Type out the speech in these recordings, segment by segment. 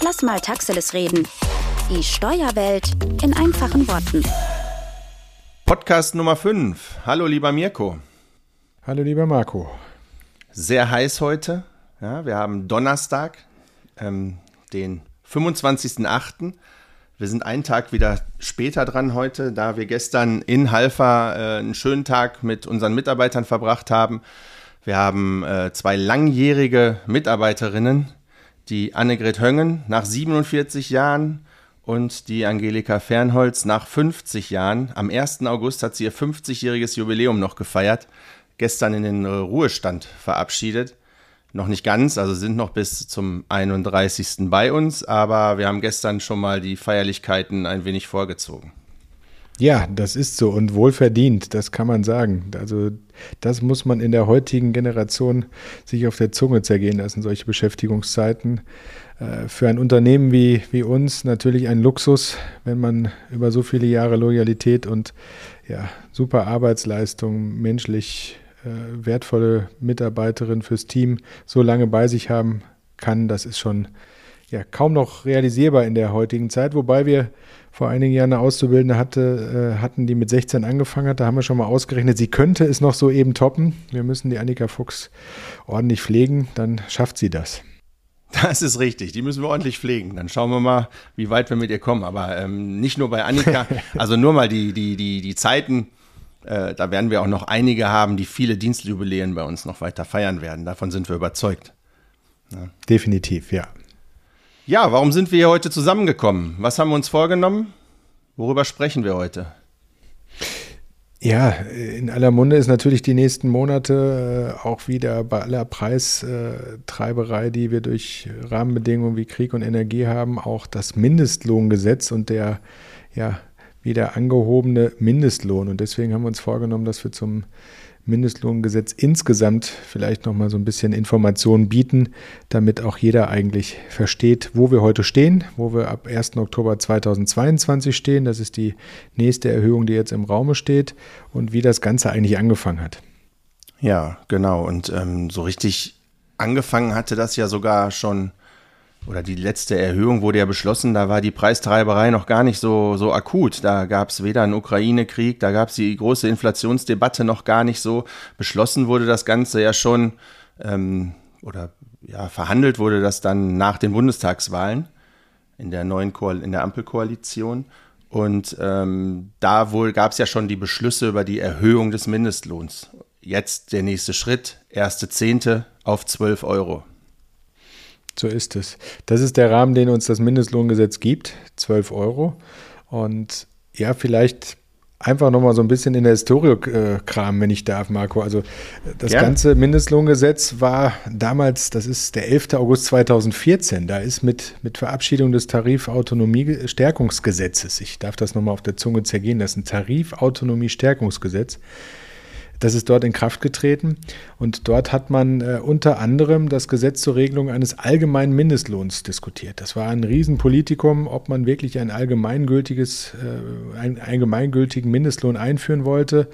Lass mal Taxeles reden. Die Steuerwelt in einfachen Worten. Podcast Nummer 5. Hallo lieber Mirko. Hallo lieber Marco. Sehr heiß heute. Ja, wir haben Donnerstag, ähm, den 25.08. Wir sind einen Tag wieder später dran heute, da wir gestern in Halfa äh, einen schönen Tag mit unseren Mitarbeitern verbracht haben. Wir haben äh, zwei langjährige Mitarbeiterinnen, die Annegret Höngen nach 47 Jahren und die Angelika Fernholz nach 50 Jahren. Am 1. August hat sie ihr 50-jähriges Jubiläum noch gefeiert, gestern in den Ruhestand verabschiedet. Noch nicht ganz, also sind noch bis zum 31. bei uns, aber wir haben gestern schon mal die Feierlichkeiten ein wenig vorgezogen. Ja, das ist so und wohlverdient, das kann man sagen. Also das muss man in der heutigen Generation sich auf der Zunge zergehen lassen, solche Beschäftigungszeiten. Äh, für ein Unternehmen wie, wie uns natürlich ein Luxus, wenn man über so viele Jahre Loyalität und ja, super Arbeitsleistung, menschlich äh, wertvolle Mitarbeiterin fürs Team so lange bei sich haben kann. Das ist schon ja, kaum noch realisierbar in der heutigen Zeit, wobei wir vor einigen Jahren eine Auszubildende hatte, äh, hatten, die mit 16 angefangen hat. Da haben wir schon mal ausgerechnet, sie könnte es noch so eben toppen. Wir müssen die Annika Fuchs ordentlich pflegen, dann schafft sie das. Das ist richtig, die müssen wir ordentlich pflegen. Dann schauen wir mal, wie weit wir mit ihr kommen. Aber ähm, nicht nur bei Annika, also nur mal die, die, die, die Zeiten. Äh, da werden wir auch noch einige haben, die viele Dienstjubiläen bei uns noch weiter feiern werden. Davon sind wir überzeugt. Ja. Definitiv, ja. Ja, warum sind wir hier heute zusammengekommen? Was haben wir uns vorgenommen? Worüber sprechen wir heute? Ja, in aller Munde ist natürlich die nächsten Monate äh, auch wieder bei aller Preistreiberei, die wir durch Rahmenbedingungen wie Krieg und Energie haben, auch das Mindestlohngesetz und der ja wieder angehobene Mindestlohn. Und deswegen haben wir uns vorgenommen, dass wir zum Mindestlohngesetz insgesamt vielleicht noch mal so ein bisschen Informationen bieten, damit auch jeder eigentlich versteht, wo wir heute stehen, wo wir ab 1. Oktober 2022 stehen. Das ist die nächste Erhöhung, die jetzt im Raume steht und wie das Ganze eigentlich angefangen hat. Ja, genau. Und ähm, so richtig angefangen hatte das ja sogar schon oder die letzte Erhöhung wurde ja beschlossen, da war die Preistreiberei noch gar nicht so, so akut. Da gab es weder einen Ukraine-Krieg, da gab es die große Inflationsdebatte noch gar nicht so. Beschlossen wurde das Ganze ja schon ähm, oder ja, verhandelt wurde das dann nach den Bundestagswahlen in der neuen Koal in der Ampelkoalition. Und ähm, da wohl gab es ja schon die Beschlüsse über die Erhöhung des Mindestlohns. Jetzt der nächste Schritt, erste Zehnte auf 12 Euro. So ist es. Das ist der Rahmen, den uns das Mindestlohngesetz gibt, 12 Euro. Und ja, vielleicht einfach nochmal so ein bisschen in der Historie äh, kramen, wenn ich darf, Marco. Also das ja. ganze Mindestlohngesetz war damals, das ist der 11. August 2014, da ist mit, mit Verabschiedung des Tarifautonomie-Stärkungsgesetzes, ich darf das nochmal auf der Zunge zergehen lassen, Tarifautonomie-Stärkungsgesetz, das ist dort in Kraft getreten und dort hat man äh, unter anderem das Gesetz zur Regelung eines allgemeinen Mindestlohns diskutiert. Das war ein Riesenpolitikum, ob man wirklich ein allgemeingültiges, äh, einen allgemeingültigen Mindestlohn einführen wollte.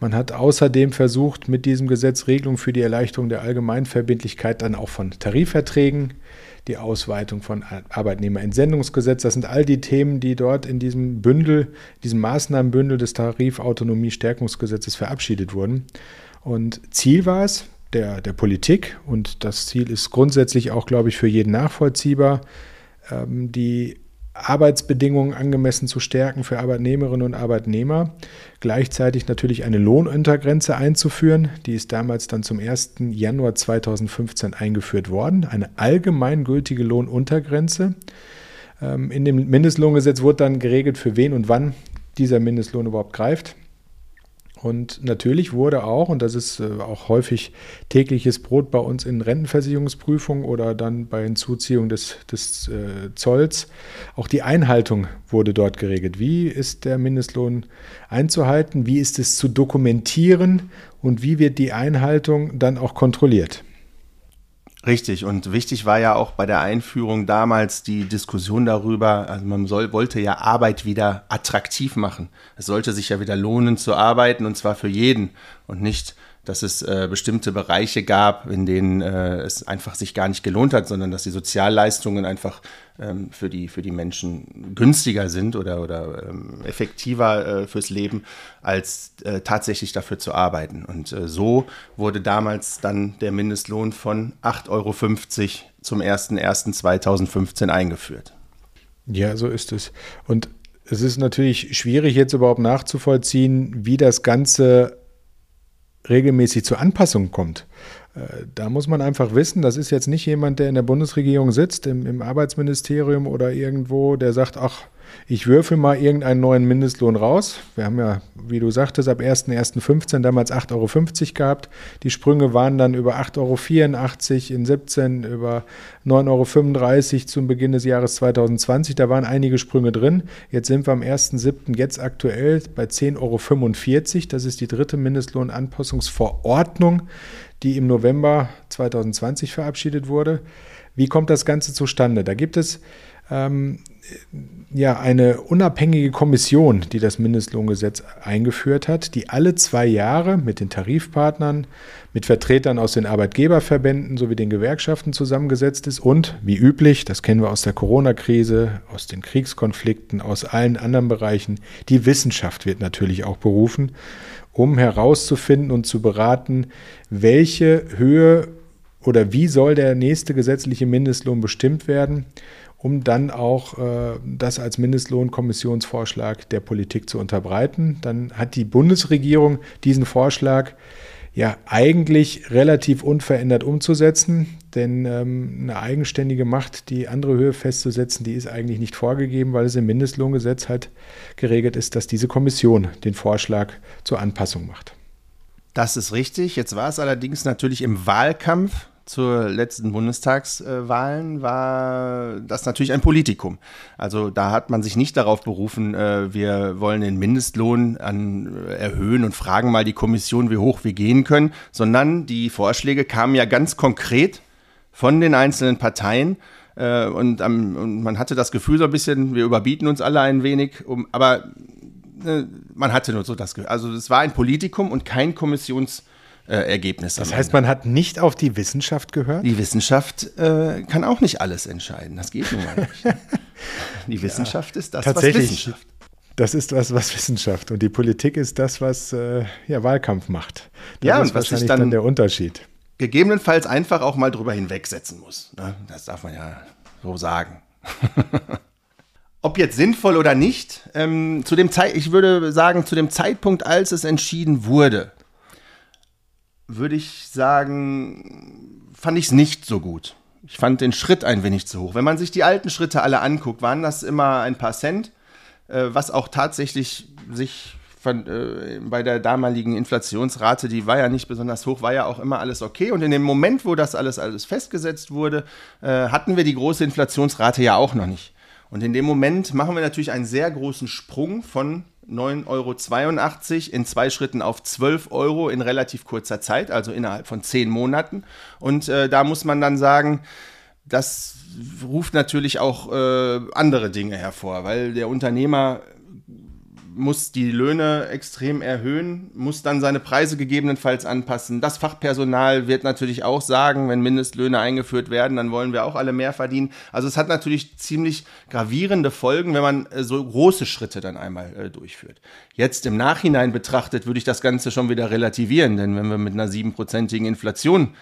Man hat außerdem versucht, mit diesem Gesetz Regelungen für die Erleichterung der Allgemeinverbindlichkeit dann auch von Tarifverträgen die Ausweitung von Arbeitnehmerentsendungsgesetz. Das sind all die Themen, die dort in diesem Bündel, diesem Maßnahmenbündel des Tarifautonomie-Stärkungsgesetzes verabschiedet wurden. Und Ziel war es, der, der Politik, und das Ziel ist grundsätzlich auch, glaube ich, für jeden nachvollziehbar, ähm, die Arbeitsbedingungen angemessen zu stärken für Arbeitnehmerinnen und Arbeitnehmer, gleichzeitig natürlich eine Lohnuntergrenze einzuführen. Die ist damals dann zum 1. Januar 2015 eingeführt worden, eine allgemeingültige Lohnuntergrenze. Ähm, in dem Mindestlohngesetz wurde dann geregelt, für wen und wann dieser Mindestlohn überhaupt greift. Und natürlich wurde auch, und das ist äh, auch häufig tägliches Brot bei uns in Rentenversicherungsprüfungen oder dann bei Hinzuziehung des, des äh, Zolls, auch die Einhaltung wurde dort geregelt. Wie ist der Mindestlohn einzuhalten? Wie ist es zu dokumentieren? Und wie wird die Einhaltung dann auch kontrolliert? Richtig, und wichtig war ja auch bei der Einführung damals die Diskussion darüber, also man soll, wollte ja Arbeit wieder attraktiv machen. Es sollte sich ja wieder lohnen zu arbeiten und zwar für jeden und nicht dass es äh, bestimmte Bereiche gab, in denen äh, es einfach sich gar nicht gelohnt hat, sondern dass die Sozialleistungen einfach ähm, für, die, für die Menschen günstiger sind oder, oder ähm, effektiver äh, fürs Leben, als äh, tatsächlich dafür zu arbeiten. Und äh, so wurde damals dann der Mindestlohn von 8,50 Euro zum 01.01.2015 eingeführt. Ja, so ist es. Und es ist natürlich schwierig, jetzt überhaupt nachzuvollziehen, wie das Ganze regelmäßig zu Anpassungen kommt. Äh, da muss man einfach wissen, das ist jetzt nicht jemand, der in der Bundesregierung sitzt, im, im Arbeitsministerium oder irgendwo, der sagt, ach, ich würfe mal irgendeinen neuen Mindestlohn raus. Wir haben ja, wie du sagtest, ab 1.1.15 damals 8,50 Euro gehabt. Die Sprünge waren dann über 8,84 Euro in 17, über 9,35 Euro zum Beginn des Jahres 2020. Da waren einige Sprünge drin. Jetzt sind wir am 1.7. jetzt aktuell bei 10,45 Euro. Das ist die dritte Mindestlohnanpassungsverordnung, die im November 2020 verabschiedet wurde. Wie kommt das Ganze zustande? Da gibt es ähm, ja eine unabhängige Kommission, die das Mindestlohngesetz eingeführt hat, die alle zwei Jahre mit den Tarifpartnern, mit Vertretern aus den Arbeitgeberverbänden sowie den Gewerkschaften zusammengesetzt ist und, wie üblich, das kennen wir aus der Corona-Krise, aus den Kriegskonflikten, aus allen anderen Bereichen, die Wissenschaft wird natürlich auch berufen, um herauszufinden und zu beraten, welche Höhe oder wie soll der nächste gesetzliche Mindestlohn bestimmt werden um dann auch äh, das als Mindestlohnkommissionsvorschlag der Politik zu unterbreiten. Dann hat die Bundesregierung diesen Vorschlag ja eigentlich relativ unverändert umzusetzen, denn ähm, eine eigenständige Macht, die andere Höhe festzusetzen, die ist eigentlich nicht vorgegeben, weil es im Mindestlohngesetz halt geregelt ist, dass diese Kommission den Vorschlag zur Anpassung macht. Das ist richtig. Jetzt war es allerdings natürlich im Wahlkampf zur letzten Bundestagswahlen war das natürlich ein Politikum. Also da hat man sich nicht darauf berufen, äh, wir wollen den Mindestlohn an, äh, erhöhen und fragen mal die Kommission, wie hoch wir gehen können, sondern die Vorschläge kamen ja ganz konkret von den einzelnen Parteien. Äh, und, und, man hatte das Gefühl so ein bisschen, wir überbieten uns alle ein wenig, um, aber man hatte nur so das Gefühl. Also es war ein Politikum und kein Kommissions- äh, Ergebnisse. Das heißt, man hat nicht auf die Wissenschaft gehört? Die Wissenschaft äh, kann auch nicht alles entscheiden. Das geht nun mal nicht. Die Wissenschaft ja, ist das, was Wissenschaft. Das ist das, was Wissenschaft und die Politik ist das, was äh, ja, Wahlkampf macht. Das ja, ist und was wahrscheinlich dann, dann der Unterschied. Gegebenenfalls einfach auch mal drüber hinwegsetzen muss. Ne? Das darf man ja so sagen. Ob jetzt sinnvoll oder nicht, ähm, zu dem Zeit, ich würde sagen, zu dem Zeitpunkt, als es entschieden wurde, würde ich sagen, fand ich es nicht so gut. Ich fand den Schritt ein wenig zu hoch. Wenn man sich die alten Schritte alle anguckt, waren das immer ein paar Cent, äh, was auch tatsächlich sich von, äh, bei der damaligen Inflationsrate, die war ja nicht besonders hoch, war ja auch immer alles okay. Und in dem Moment, wo das alles, alles festgesetzt wurde, äh, hatten wir die große Inflationsrate ja auch noch nicht. Und in dem Moment machen wir natürlich einen sehr großen Sprung von 9,82 Euro in zwei Schritten auf 12 Euro in relativ kurzer Zeit, also innerhalb von zehn Monaten. Und äh, da muss man dann sagen, das ruft natürlich auch äh, andere Dinge hervor, weil der Unternehmer muss die Löhne extrem erhöhen, muss dann seine Preise gegebenenfalls anpassen. Das Fachpersonal wird natürlich auch sagen, wenn Mindestlöhne eingeführt werden, dann wollen wir auch alle mehr verdienen. Also es hat natürlich ziemlich gravierende Folgen, wenn man äh, so große Schritte dann einmal äh, durchführt. Jetzt im Nachhinein betrachtet würde ich das Ganze schon wieder relativieren, denn wenn wir mit einer siebenprozentigen Inflation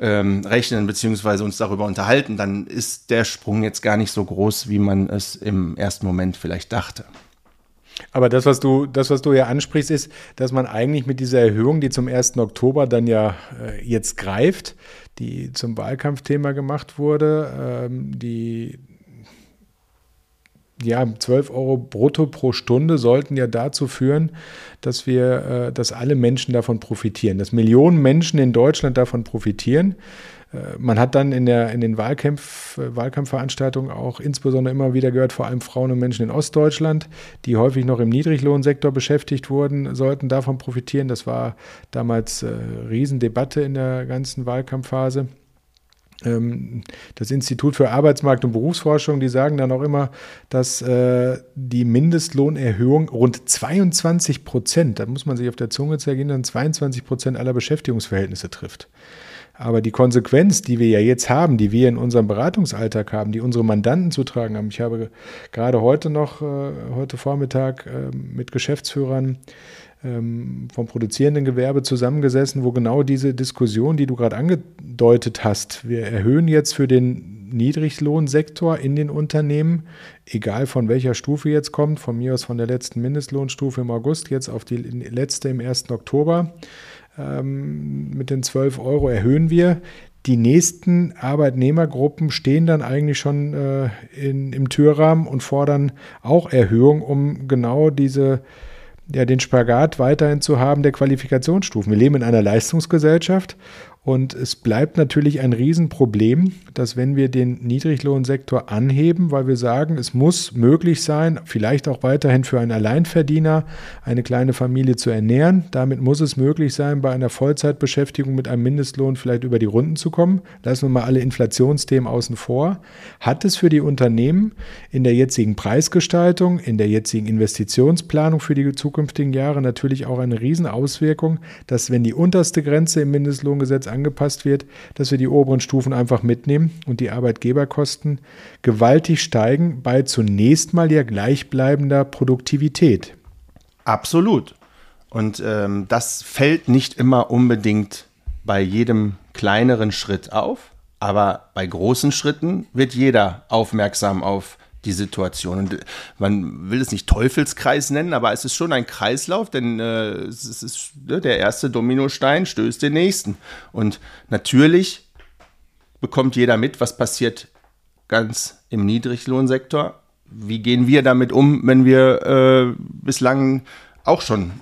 ähm, rechnen beziehungsweise uns darüber unterhalten, dann ist der Sprung jetzt gar nicht so groß, wie man es im ersten Moment vielleicht dachte. Aber das, was du, das, was du ja ansprichst, ist, dass man eigentlich mit dieser Erhöhung, die zum 1. Oktober dann ja äh, jetzt greift, die zum Wahlkampfthema gemacht wurde, ähm, die ja, 12 Euro brutto pro Stunde sollten ja dazu führen, dass wir, äh, dass alle Menschen davon profitieren, dass Millionen Menschen in Deutschland davon profitieren. Äh, man hat dann in, der, in den Wahlkampf, äh, Wahlkampfveranstaltungen auch insbesondere immer wieder gehört, vor allem Frauen und Menschen in Ostdeutschland, die häufig noch im Niedriglohnsektor beschäftigt wurden, sollten davon profitieren. Das war damals äh, Riesendebatte in der ganzen Wahlkampfphase. Ähm, das Institut für Arbeitsmarkt und Berufsforschung, die sagen dann auch immer, dass äh, die Mindestlohnerhöhung rund 22 Prozent, da muss man sich auf der Zunge zergehen, dann 22 Prozent aller Beschäftigungsverhältnisse trifft. Aber die Konsequenz, die wir ja jetzt haben, die wir in unserem Beratungsalltag haben, die unsere Mandanten zu tragen haben, ich habe gerade heute noch, äh, heute Vormittag äh, mit Geschäftsführern ähm, vom produzierenden Gewerbe zusammengesessen, wo genau diese Diskussion, die du gerade angedeutet hast, wir erhöhen jetzt für den Niedriglohnsektor in den Unternehmen, egal von welcher Stufe jetzt kommt, von mir aus von der letzten Mindestlohnstufe im August jetzt auf die letzte im 1. Oktober, ähm, mit den 12 Euro erhöhen wir. Die nächsten Arbeitnehmergruppen stehen dann eigentlich schon äh, in, im Türrahmen und fordern auch Erhöhung, um genau diese ja, den Spagat weiterhin zu haben der Qualifikationsstufen. Wir leben in einer Leistungsgesellschaft und es bleibt natürlich ein Riesenproblem, dass wenn wir den Niedriglohnsektor anheben, weil wir sagen, es muss möglich sein, vielleicht auch weiterhin für einen Alleinverdiener eine kleine Familie zu ernähren. Damit muss es möglich sein, bei einer Vollzeitbeschäftigung mit einem Mindestlohn vielleicht über die Runden zu kommen. Lassen wir mal alle Inflationsthemen außen vor. Hat es für die Unternehmen in der jetzigen Preisgestaltung, in der jetzigen Investitionsplanung für die zukünftigen Jahre natürlich auch eine Riesenauswirkung, dass wenn die unterste Grenze im Mindestlohngesetz angepasst wird, dass wir die oberen Stufen einfach mitnehmen und die Arbeitgeberkosten gewaltig steigen bei zunächst mal ja gleichbleibender Produktivität. Absolut. Und ähm, das fällt nicht immer unbedingt bei jedem kleineren Schritt auf, aber bei großen Schritten wird jeder aufmerksam auf die Situation. Und man will es nicht Teufelskreis nennen, aber es ist schon ein Kreislauf, denn äh, es ist ne, der erste Dominostein stößt den nächsten. Und natürlich bekommt jeder mit, was passiert ganz im Niedriglohnsektor. Wie gehen wir damit um, wenn wir äh, bislang auch schon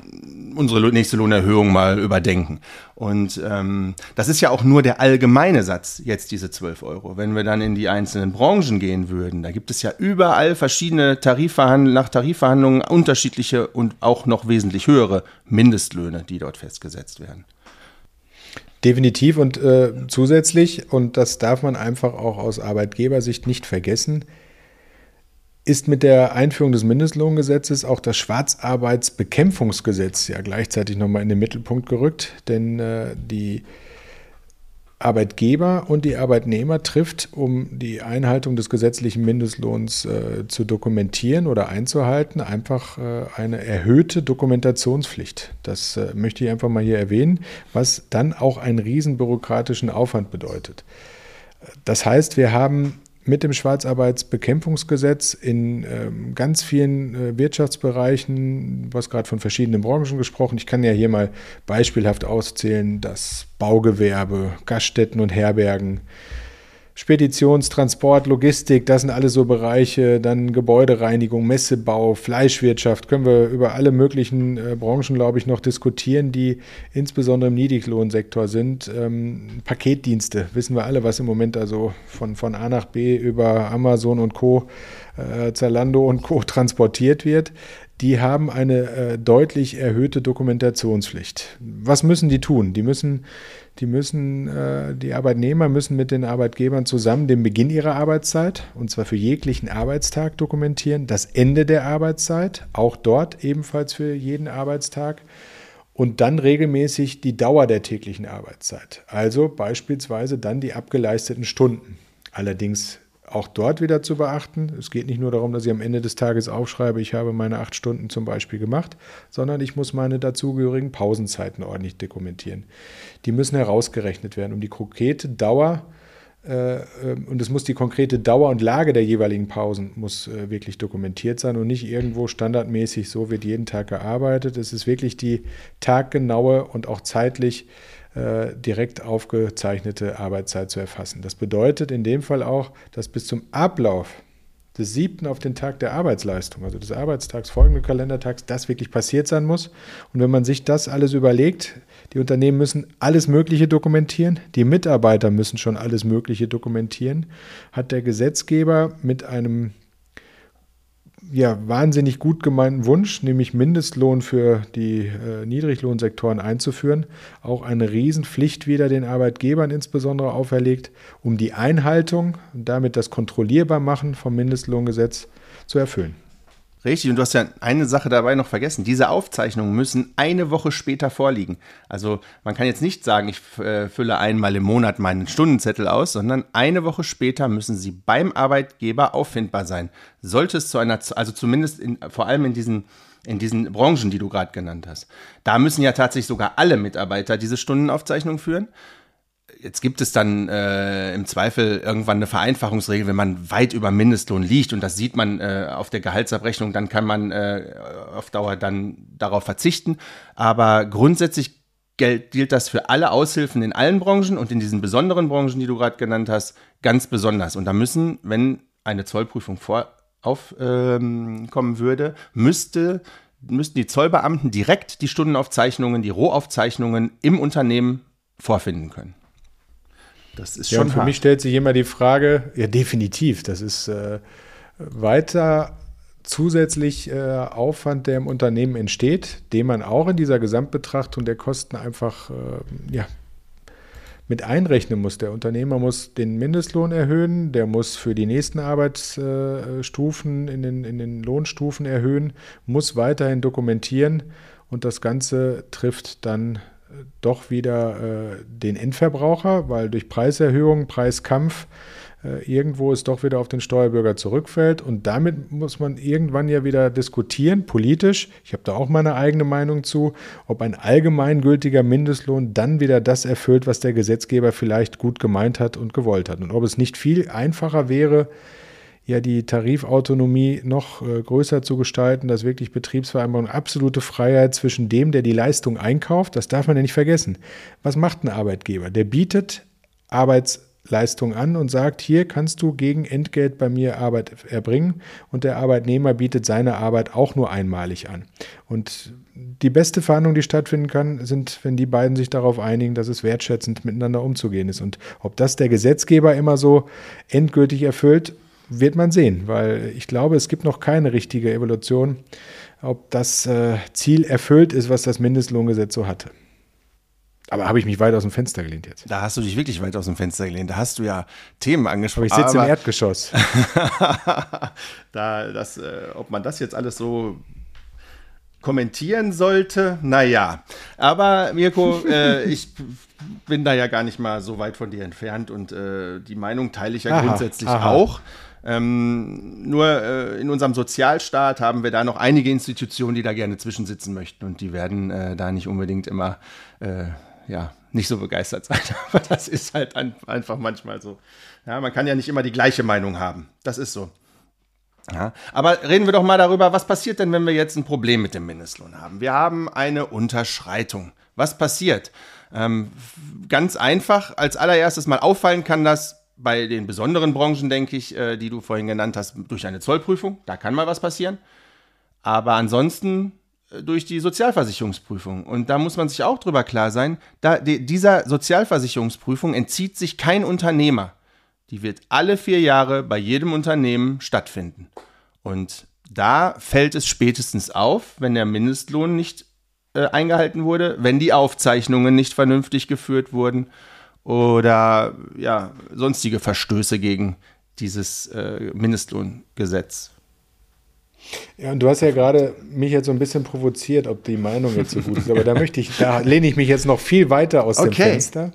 unsere nächste Lohnerhöhung mal überdenken. Und ähm, das ist ja auch nur der allgemeine Satz, jetzt diese 12 Euro. Wenn wir dann in die einzelnen Branchen gehen würden, da gibt es ja überall verschiedene Tarifverhandlungen, nach Tarifverhandlungen unterschiedliche und auch noch wesentlich höhere Mindestlöhne, die dort festgesetzt werden. Definitiv und äh, zusätzlich, und das darf man einfach auch aus Arbeitgebersicht nicht vergessen, ist mit der Einführung des Mindestlohngesetzes auch das Schwarzarbeitsbekämpfungsgesetz ja gleichzeitig nochmal in den Mittelpunkt gerückt, denn äh, die Arbeitgeber und die Arbeitnehmer trifft, um die Einhaltung des gesetzlichen Mindestlohns äh, zu dokumentieren oder einzuhalten, einfach äh, eine erhöhte Dokumentationspflicht. Das äh, möchte ich einfach mal hier erwähnen, was dann auch einen riesen bürokratischen Aufwand bedeutet. Das heißt, wir haben mit dem Schwarzarbeitsbekämpfungsgesetz in ähm, ganz vielen äh, Wirtschaftsbereichen, was gerade von verschiedenen Branchen gesprochen. Ich kann ja hier mal beispielhaft auszählen, das Baugewerbe, Gaststätten und Herbergen, Speditions-, Transport, Logistik, das sind alles so Bereiche, dann Gebäudereinigung, Messebau, Fleischwirtschaft, können wir über alle möglichen äh, Branchen, glaube ich, noch diskutieren, die insbesondere im Niedriglohnsektor sind. Ähm, Paketdienste, wissen wir alle, was im Moment also von, von A nach B über Amazon und Co., äh, Zalando und Co. transportiert wird die haben eine äh, deutlich erhöhte Dokumentationspflicht. Was müssen die tun? Die müssen die müssen, äh, die Arbeitnehmer müssen mit den Arbeitgebern zusammen den Beginn ihrer Arbeitszeit, und zwar für jeglichen Arbeitstag dokumentieren, das Ende der Arbeitszeit, auch dort ebenfalls für jeden Arbeitstag, und dann regelmäßig die Dauer der täglichen Arbeitszeit. Also beispielsweise dann die abgeleisteten Stunden. Allerdings auch dort wieder zu beachten. Es geht nicht nur darum, dass ich am Ende des Tages aufschreibe, ich habe meine acht Stunden zum Beispiel gemacht, sondern ich muss meine dazugehörigen Pausenzeiten ordentlich dokumentieren. Die müssen herausgerechnet werden, um die konkrete Dauer äh, und es muss die konkrete Dauer und Lage der jeweiligen Pausen muss äh, wirklich dokumentiert sein und nicht irgendwo standardmäßig, so wird jeden Tag gearbeitet. Es ist wirklich die taggenaue und auch zeitlich äh, direkt aufgezeichnete Arbeitszeit zu erfassen. Das bedeutet in dem Fall auch, dass bis zum Ablauf des siebten auf den Tag der Arbeitsleistung, also des Arbeitstags, folgenden Kalendertags, das wirklich passiert sein muss. Und wenn man sich das alles überlegt, die Unternehmen müssen alles Mögliche dokumentieren, die Mitarbeiter müssen schon alles Mögliche dokumentieren, hat der Gesetzgeber mit einem ja, wahnsinnig gut gemeinten Wunsch, nämlich Mindestlohn für die äh, Niedriglohnsektoren einzuführen, auch eine Riesenpflicht wieder den Arbeitgebern insbesondere auferlegt, um die Einhaltung und damit das Kontrollierbarmachen vom Mindestlohngesetz zu erfüllen. Richtig, und du hast ja eine Sache dabei noch vergessen. Diese Aufzeichnungen müssen eine Woche später vorliegen. Also man kann jetzt nicht sagen, ich äh, fülle einmal im Monat meinen Stundenzettel aus, sondern eine Woche später müssen sie beim Arbeitgeber auffindbar sein. Sollte es zu einer, also zumindest in, vor allem in diesen in diesen Branchen, die du gerade genannt hast. Da müssen ja tatsächlich sogar alle Mitarbeiter diese Stundenaufzeichnung führen jetzt gibt es dann äh, im Zweifel irgendwann eine Vereinfachungsregel, wenn man weit über Mindestlohn liegt und das sieht man äh, auf der Gehaltsabrechnung, dann kann man äh, auf Dauer dann darauf verzichten. Aber grundsätzlich gilt, gilt das für alle Aushilfen in allen Branchen und in diesen besonderen Branchen, die du gerade genannt hast, ganz besonders. Und da müssen, wenn eine Zollprüfung vor aufkommen ähm, würde, müsste müssten die Zollbeamten direkt die Stundenaufzeichnungen, die Rohaufzeichnungen im Unternehmen vorfinden können. Das ist ja, schon. für hart. mich stellt sich immer die Frage, ja, definitiv, das ist äh, weiter zusätzlich äh, Aufwand, der im Unternehmen entsteht, den man auch in dieser Gesamtbetrachtung der Kosten einfach äh, ja, mit einrechnen muss. Der Unternehmer muss den Mindestlohn erhöhen, der muss für die nächsten Arbeitsstufen in den, in den Lohnstufen erhöhen, muss weiterhin dokumentieren und das Ganze trifft dann doch wieder äh, den Endverbraucher, weil durch Preiserhöhung, Preiskampf äh, irgendwo es doch wieder auf den Steuerbürger zurückfällt. Und damit muss man irgendwann ja wieder diskutieren, politisch. Ich habe da auch meine eigene Meinung zu, ob ein allgemeingültiger Mindestlohn dann wieder das erfüllt, was der Gesetzgeber vielleicht gut gemeint hat und gewollt hat. Und ob es nicht viel einfacher wäre, ja die Tarifautonomie noch äh, größer zu gestalten, dass wirklich Betriebsvereinbarung absolute Freiheit zwischen dem, der die Leistung einkauft, das darf man ja nicht vergessen. Was macht ein Arbeitgeber? Der bietet Arbeitsleistung an und sagt, hier kannst du gegen Entgelt bei mir Arbeit erbringen und der Arbeitnehmer bietet seine Arbeit auch nur einmalig an. Und die beste Verhandlung, die stattfinden kann, sind, wenn die beiden sich darauf einigen, dass es wertschätzend miteinander umzugehen ist. Und ob das der Gesetzgeber immer so endgültig erfüllt, wird man sehen, weil ich glaube, es gibt noch keine richtige Evolution, ob das äh, Ziel erfüllt ist, was das Mindestlohngesetz so hatte. Aber habe ich mich weit aus dem Fenster gelehnt jetzt? Da hast du dich wirklich weit aus dem Fenster gelehnt. Da hast du ja Themen angesprochen. Aber ich sitze im Erdgeschoss. da, das, äh, ob man das jetzt alles so kommentieren sollte, naja. Aber Mirko, äh, ich bin da ja gar nicht mal so weit von dir entfernt und äh, die Meinung teile ich ja aha, grundsätzlich aha. auch. Ähm, nur äh, in unserem Sozialstaat haben wir da noch einige Institutionen, die da gerne zwischensitzen möchten und die werden äh, da nicht unbedingt immer äh, ja, nicht so begeistert sein. Aber das ist halt ein, einfach manchmal so. Ja, man kann ja nicht immer die gleiche Meinung haben. Das ist so. Ja, aber reden wir doch mal darüber, was passiert denn, wenn wir jetzt ein Problem mit dem Mindestlohn haben? Wir haben eine Unterschreitung. Was passiert? Ähm, ganz einfach, als allererstes mal auffallen kann das bei den besonderen Branchen, denke ich, äh, die du vorhin genannt hast, durch eine Zollprüfung. Da kann mal was passieren. Aber ansonsten äh, durch die Sozialversicherungsprüfung. Und da muss man sich auch drüber klar sein, da, die, dieser Sozialversicherungsprüfung entzieht sich kein Unternehmer. Die wird alle vier Jahre bei jedem Unternehmen stattfinden. Und da fällt es spätestens auf, wenn der Mindestlohn nicht äh, eingehalten wurde, wenn die Aufzeichnungen nicht vernünftig geführt wurden oder ja, sonstige Verstöße gegen dieses äh, Mindestlohngesetz. Ja, und du hast ja gerade mich jetzt so ein bisschen provoziert, ob die Meinung jetzt so gut ist. Aber da möchte ich, da lehne ich mich jetzt noch viel weiter aus okay. dem Fenster.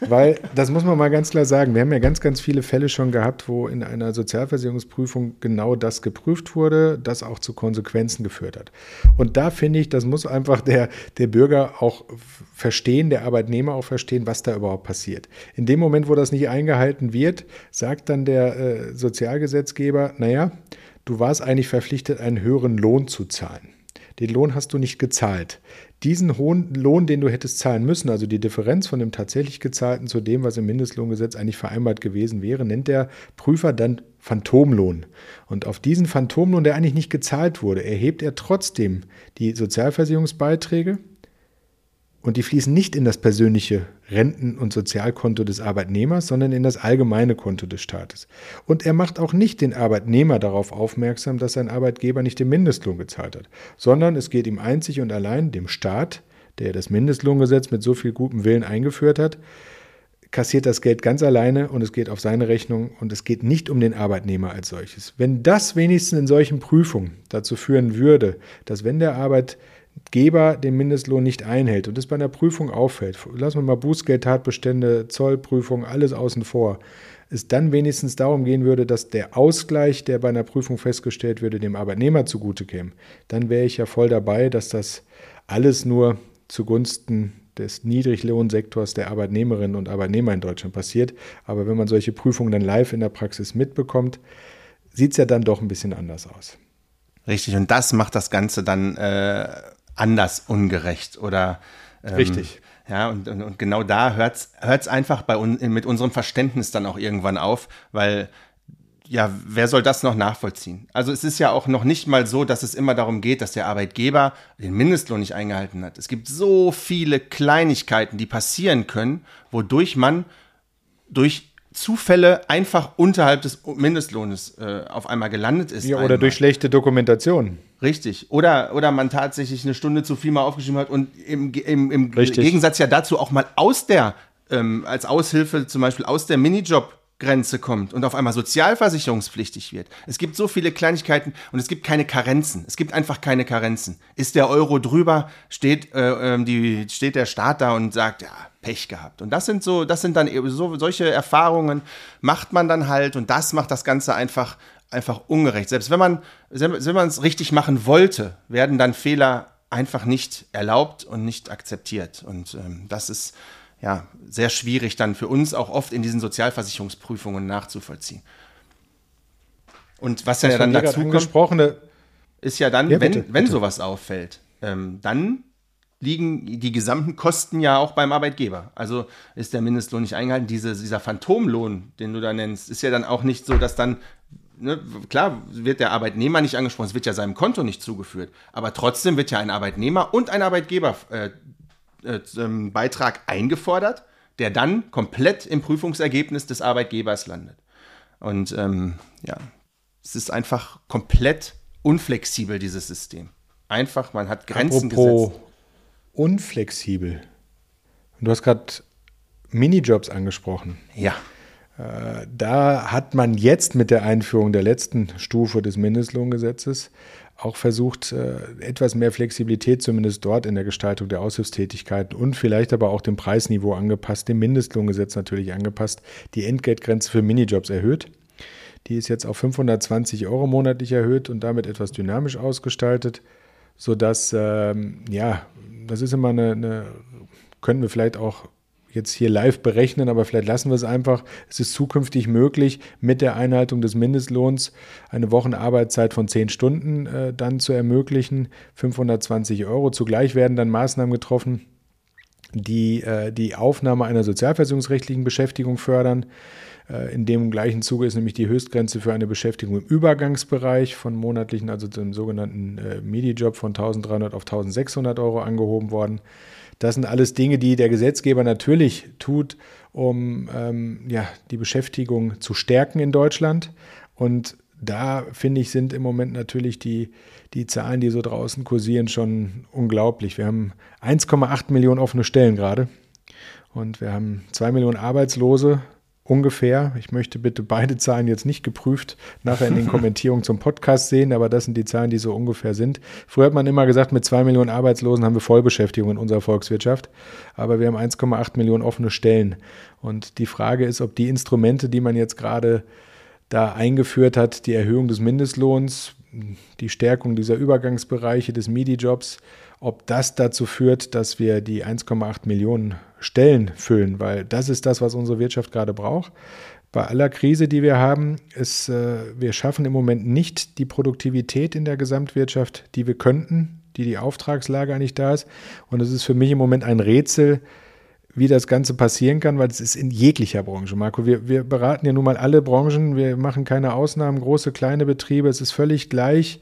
Weil, das muss man mal ganz klar sagen, wir haben ja ganz, ganz viele Fälle schon gehabt, wo in einer Sozialversicherungsprüfung genau das geprüft wurde, das auch zu Konsequenzen geführt hat. Und da finde ich, das muss einfach der, der Bürger auch verstehen, der Arbeitnehmer auch verstehen, was da überhaupt passiert. In dem Moment, wo das nicht eingehalten wird, sagt dann der äh, Sozialgesetzgeber, naja, du warst eigentlich verpflichtet, einen höheren Lohn zu zahlen. Den Lohn hast du nicht gezahlt. Diesen hohen Lohn, den du hättest zahlen müssen, also die Differenz von dem tatsächlich gezahlten zu dem, was im Mindestlohngesetz eigentlich vereinbart gewesen wäre, nennt der Prüfer dann Phantomlohn. Und auf diesen Phantomlohn, der eigentlich nicht gezahlt wurde, erhebt er trotzdem die Sozialversicherungsbeiträge Und die fließen nicht in das persönliche Renten- und Sozialkonto des Arbeitnehmers, sondern in das allgemeine Konto des Staates. Und er macht auch nicht den Arbeitnehmer darauf aufmerksam, dass sein Arbeitgeber nicht den Mindestlohn gezahlt hat, sondern es geht ihm einzig und allein dem Staat, der das Mindestlohngesetz mit so viel gutem Willen eingeführt hat, kassiert das Geld ganz alleine und es geht auf seine Rechnung und es geht nicht um den Arbeitnehmer als solches. Wenn das wenigstens in solchen Prüfungen dazu führen würde, dass wenn der Arbeitgeber den Mindestlohn nicht einhält und es bei einer Prüfung auffällt, lassen wir mal Bußgeld, Tatbestände, Zollprüfung, alles außen vor, es dann wenigstens darum gehen würde, dass der Ausgleich, der bei einer Prüfung festgestellt würde, dem Arbeitnehmer zugute käme, dann wäre ich ja voll dabei, dass das alles nur zugunsten des Niedriglohnsektors der Arbeitnehmerinnen und Arbeitnehmer in Deutschland passiert. Aber wenn man solche Prüfungen dann live in der Praxis mitbekommt, sieht es ja dann doch ein bisschen anders aus. Richtig, und das macht das Ganze dann äh, anders ungerecht oder ähm, Richtig. Ja, und, und, und genau da hört es einfach bei uns mit unserem Verständnis dann auch irgendwann auf, weil ja, wer soll das noch nachvollziehen? Also es ist ja auch noch nicht mal so, dass es immer darum geht, dass der Arbeitgeber den Mindestlohn nicht eingehalten hat. Es gibt so viele Kleinigkeiten, die passieren können, wodurch man durch Zufälle einfach unterhalb des Mindestlohnes äh, auf einmal gelandet ist. Ja, oder einmal. durch schlechte Dokumentation. Richtig. Oder, oder man tatsächlich eine Stunde zu viel mal aufgeschrieben hat und im, im, im Gegensatz ja dazu auch mal aus der, ähm, als Aushilfe zum Beispiel aus der Minijob Grenze kommt und auf einmal sozialversicherungspflichtig wird. Es gibt so viele Kleinigkeiten und es gibt keine Karenzen. Es gibt einfach keine Karenzen. Ist der Euro drüber, steht, äh, ähm, die, steht der Staat da und sagt, ja, Pech gehabt. Und das sind so, das sind dann so, solche Erfahrungen macht man dann halt und das macht das Ganze einfach, einfach ungerecht. Selbst wenn man, wenn man es richtig machen wollte, werden dann Fehler einfach nicht erlaubt und nicht akzeptiert. Und ähm, das ist, ja, sehr schwierig dann für uns auch oft in diesen Sozialversicherungsprüfungen nachzuvollziehen. Und was ja dann dazu kommt, ist ja dann, ja, bitte, wenn, wenn bitte. sowas auffällt, ähm, dann liegen die gesamten Kosten ja auch beim Arbeitgeber. Also ist der Mindestlohn nicht eingehalten. Diese, dieser Phantomlohn, den du da nennst, ist ja dann auch nicht so, dass dann, ne, klar wird der Arbeitnehmer nicht angesprochen, es wird ja seinem Konto nicht zugeführt, aber trotzdem wird ja ein Arbeitnehmer und ein Arbeitgeber äh, äh, Beitrag eingefordert, der dann komplett im Prüfungsergebnis des Arbeitgebers landet. Und ähm, ja, es ist einfach komplett unflexibel, dieses System. Einfach, man hat Grenzen Apropos gesetzt. Unflexibel. Du hast gerade Minijobs angesprochen. Ja. Äh, da hat man jetzt mit der Einführung der letzten Stufe des Mindestlohngesetzes auch versucht, äh, etwas mehr Flexibilität zumindest dort in der Gestaltung der Aushilfstätigkeiten und vielleicht aber auch dem Preisniveau angepasst, dem Mindestlohngesetz natürlich angepasst, die Entgeltgrenze für Minijobs erhöht. Die ist jetzt auf 520 Euro monatlich erhöht und damit etwas dynamisch ausgestaltet, sodass, ähm, ja, das ist immer eine, eine, können wir vielleicht auch jetzt hier live berechnen, aber vielleicht lassen wir es einfach. Es ist zukünftig möglich, mit der Einhaltung des Mindestlohns eine Wochenarbeitszeit von 10 Stunden äh, dann zu ermöglichen, 520 Euro. Zugleich werden dann Maßnahmen getroffen, die äh, die Aufnahme einer sozialversicherungsrechtlichen Beschäftigung fördern. Äh, in dem gleichen Zuge ist nämlich die Höchstgrenze für eine Beschäftigung im Übergangsbereich von monatlichen, also dem sogenannten äh, Midi-Job von 1300 auf 1600 Euro angehoben worden. Das sind alles Dinge, die der Gesetzgeber natürlich tut, um ähm, ja, die Beschäftigung zu stärken in Deutschland. Und da finde ich, sind im Moment natürlich die, die Zahlen, die so draußen kursieren, schon unglaublich. Wir haben 1,8 Millionen offene Stellen gerade und wir haben 2 Millionen Arbeitslose ungefähr. Ich möchte bitte beide Zahlen jetzt nicht geprüft nachher in den Kommentierungen zum Podcast sehen, aber das sind die Zahlen, die so ungefähr sind. Früher hat man immer gesagt, mit zwei Millionen Arbeitslosen haben wir Vollbeschäftigung in unserer Volkswirtschaft, aber wir haben 1,8 Millionen offene Stellen. Und die Frage ist, ob die Instrumente, die man jetzt gerade da eingeführt hat, die Erhöhung des Mindestlohns, die Stärkung dieser Übergangsbereiche des MIDI-Jobs, ob das dazu führt, dass wir die 1,8 Millionen Stellen füllen, weil das ist das, was unsere Wirtschaft gerade braucht. Bei aller Krise, die wir haben, ist, äh, wir schaffen im Moment nicht die Produktivität in der Gesamtwirtschaft, die wir könnten, die die Auftragslage nicht da ist. Und es ist für mich im Moment ein Rätsel, wie das Ganze passieren kann, weil es ist in jeglicher Branche. Marco, wir, wir beraten ja nun mal alle Branchen, wir machen keine Ausnahmen, große, kleine Betriebe, es ist völlig gleich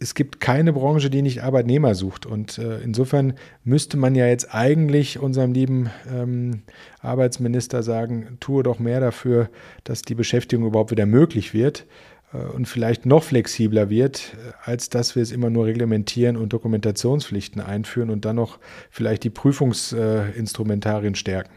es gibt keine Branche, die nicht Arbeitnehmer sucht. Und äh, insofern müsste man ja jetzt eigentlich unserem lieben ähm, Arbeitsminister sagen, tue doch mehr dafür, dass die Beschäftigung überhaupt wieder möglich wird äh, und vielleicht noch flexibler wird, äh, als dass wir es immer nur reglementieren und Dokumentationspflichten einführen und dann noch vielleicht die Prüfungsinstrumentarien stärken.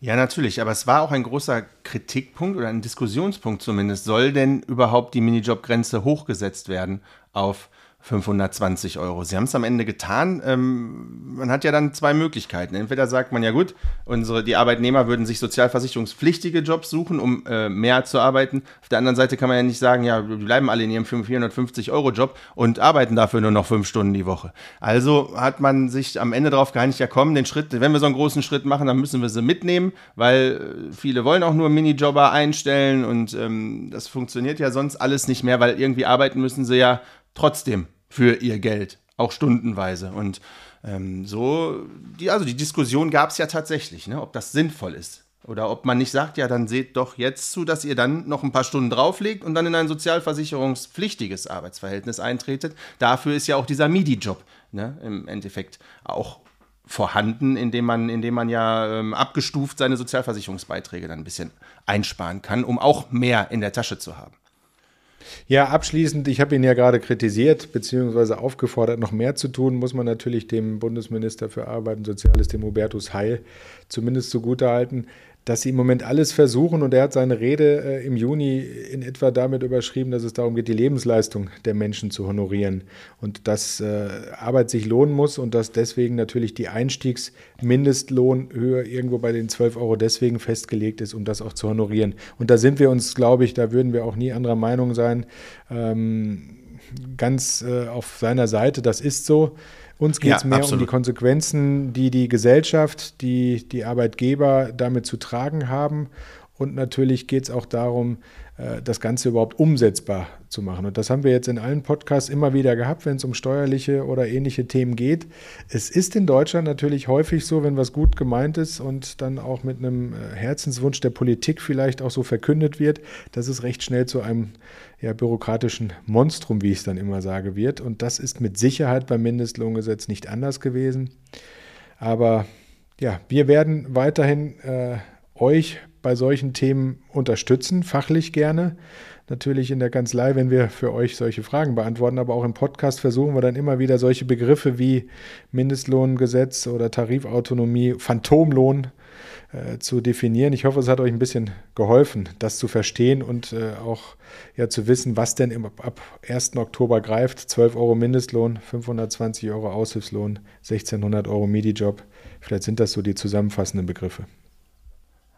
Ja, natürlich, aber es war auch ein großer Kritikpunkt oder ein Diskussionspunkt zumindest. Soll denn überhaupt die Minijobgrenze hochgesetzt werden auf 520 Euro. Sie haben es am Ende getan. Ähm, man hat ja dann zwei Möglichkeiten. Entweder sagt man ja gut, unsere, die Arbeitnehmer würden sich sozialversicherungspflichtige Jobs suchen, um äh, mehr zu arbeiten. Auf der anderen Seite kann man ja nicht sagen, ja, wir bleiben alle in ihrem 450 Euro Job und arbeiten dafür nur noch fünf Stunden die Woche. Also hat man sich am Ende darauf geeinigt, ja komm, den Schritt, wenn wir so einen großen Schritt machen, dann müssen wir sie mitnehmen, weil äh, viele wollen auch nur Minijobber einstellen und ähm, das funktioniert ja sonst alles nicht mehr, weil irgendwie arbeiten müssen sie ja trotzdem für ihr Geld, auch stundenweise. Und ähm, so, die, also die Diskussion gab es ja tatsächlich, ne, ob das sinnvoll ist. Oder ob man nicht sagt, ja, dann seht doch jetzt zu, dass ihr dann noch ein paar Stunden drauflegt und dann in ein sozialversicherungspflichtiges Arbeitsverhältnis eintretet. Dafür ist ja auch dieser MIDI-Job ne, im Endeffekt auch vorhanden, indem man, indem man ja ähm, abgestuft seine Sozialversicherungsbeiträge dann ein bisschen einsparen kann, um auch mehr in der Tasche zu haben. Ja, abschließend, ich habe ihn ja gerade kritisiert beziehungsweise aufgefordert, noch mehr zu tun, muss man natürlich dem Bundesminister für Arbeit und Soziales, dem Hubertus Heil, zumindest zugutehalten, dass sie im Moment alles versuchen und er hat seine Rede äh, im Juni in etwa damit überschrieben, dass es darum geht, die Lebensleistung der Menschen zu honorieren und dass äh, Arbeit sich lohnen muss und dass deswegen natürlich die Einstiegsmindestlohnhöhe irgendwo bei den 12 Euro deswegen festgelegt ist, um das auch zu honorieren. Und da sind wir uns, glaube ich, da würden wir auch nie anderer Meinung sein, ähm, ganz äh, auf seiner Seite. Das ist so. Uns geht es ja, mehr absolut. um die Konsequenzen, die die Gesellschaft, die die Arbeitgeber damit zu tragen haben. Und natürlich geht es auch darum, das Ganze überhaupt umsetzbar zu machen. Und das haben wir jetzt in allen Podcasts immer wieder gehabt, wenn es um steuerliche oder ähnliche Themen geht. Es ist in Deutschland natürlich häufig so, wenn was gut gemeint ist und dann auch mit einem äh, Herzenswunsch der Politik vielleicht auch so verkündet wird, dass es recht schnell zu einem ja, bürokratischen Monstrum, wie ich es dann immer sage, wird. Und das ist mit Sicherheit beim Mindestlohngesetz nicht anders gewesen. Aber ja, wir werden weiterhin äh, euch bei solchen Themen unterstützen, fachlich gerne. Natürlich in der Kanzlei, wenn wir für euch solche Fragen beantworten, aber auch im Podcast versuchen wir dann immer wieder solche Begriffe wie Mindestlohngesetz oder Tarifautonomie, Phantomlohn äh, zu definieren. Ich hoffe, es hat euch ein bisschen geholfen, das zu verstehen und äh, auch ja, zu wissen, was denn im, ab 1. Oktober greift. 12 Euro Mindestlohn, 520 Euro Aushilfslohn, 1600 Euro Midi-Job. Vielleicht sind das so die zusammenfassenden Begriffe.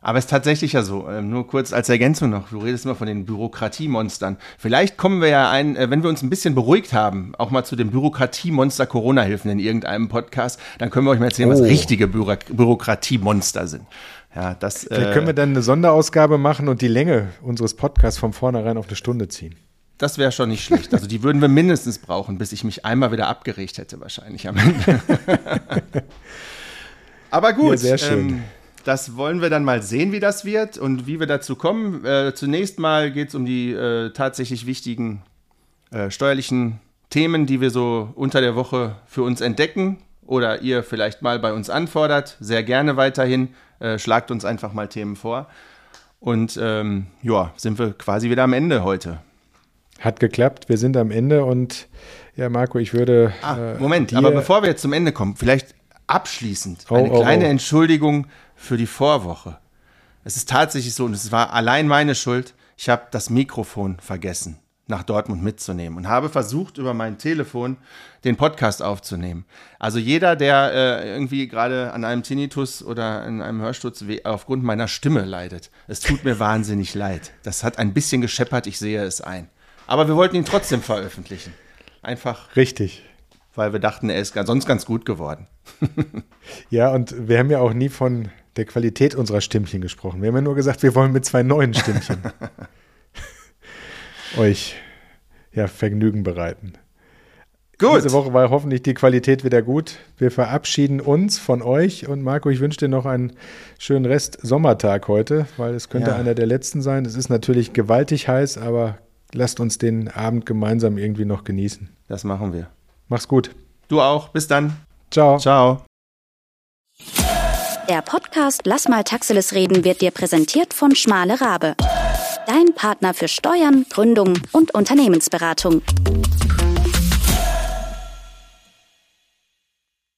Aber es ist tatsächlich ja so, ähm, nur kurz als Ergänzung noch, du redest immer von den Bürokratiemonstern. Vielleicht kommen wir ja ein, äh, wenn wir uns ein bisschen beruhigt haben, auch mal zu den Bürokratiemonster Corona-Hilfen in irgendeinem Podcast, dann können wir euch mal erzählen, oh. was richtige Büro Bürokratiemonster sind. Ja, das, Vielleicht äh, können wir dann eine Sonderausgabe machen und die Länge unseres Podcasts von vornherein auf eine Stunde ziehen. Das wäre schon nicht schlecht. Also die würden wir mindestens brauchen, bis ich mich einmal wieder abgeregt hätte, wahrscheinlich am Ende. Aber gut. Ja, sehr schön. Ähm, das wollen wir dann mal sehen, wie das wird und wie wir dazu kommen. Äh, zunächst mal geht es um die äh, tatsächlich wichtigen äh, steuerlichen Themen, die wir so unter der Woche für uns entdecken oder ihr vielleicht mal bei uns anfordert. Sehr gerne weiterhin. Äh, schlagt uns einfach mal Themen vor. Und ähm, ja, sind wir quasi wieder am Ende heute. Hat geklappt, wir sind am Ende und ja, Marco, ich würde. Ah, Moment, aber bevor wir jetzt zum Ende kommen, vielleicht abschließend oh, eine oh, kleine oh. Entschuldigung für die Vorwoche. Es ist tatsächlich so, und es war allein meine Schuld, ich habe das Mikrofon vergessen, nach Dortmund mitzunehmen und habe versucht, über mein Telefon den Podcast aufzunehmen. Also jeder, der äh, irgendwie gerade an einem Tinnitus oder an einem Hörsturz aufgrund meiner Stimme leidet, es tut mir wahnsinnig leid. Das hat ein bisschen gescheppert, ich sehe es ein. Aber wir wollten ihn trotzdem veröffentlichen. Einfach. Richtig weil wir dachten, er ist sonst ganz gut geworden. ja, und wir haben ja auch nie von der Qualität unserer Stimmchen gesprochen. Wir haben ja nur gesagt, wir wollen mit zwei neuen Stimmchen euch ja, Vergnügen bereiten. Gut. Diese Woche war hoffentlich die Qualität wieder gut. Wir verabschieden uns von euch und Marco, ich wünsche dir noch einen schönen Rest Sommertag heute, weil es könnte ja. einer der letzten sein. Es ist natürlich gewaltig heiß, aber lasst uns den Abend gemeinsam irgendwie noch genießen. Das machen wir. Mach's gut. Du auch. Bis dann. Ciao. Ciao. Der Podcast Lass mal Taxiles reden wird dir präsentiert von Schmale Rabe. Dein Partner für Steuern, Gründung und Unternehmensberatung.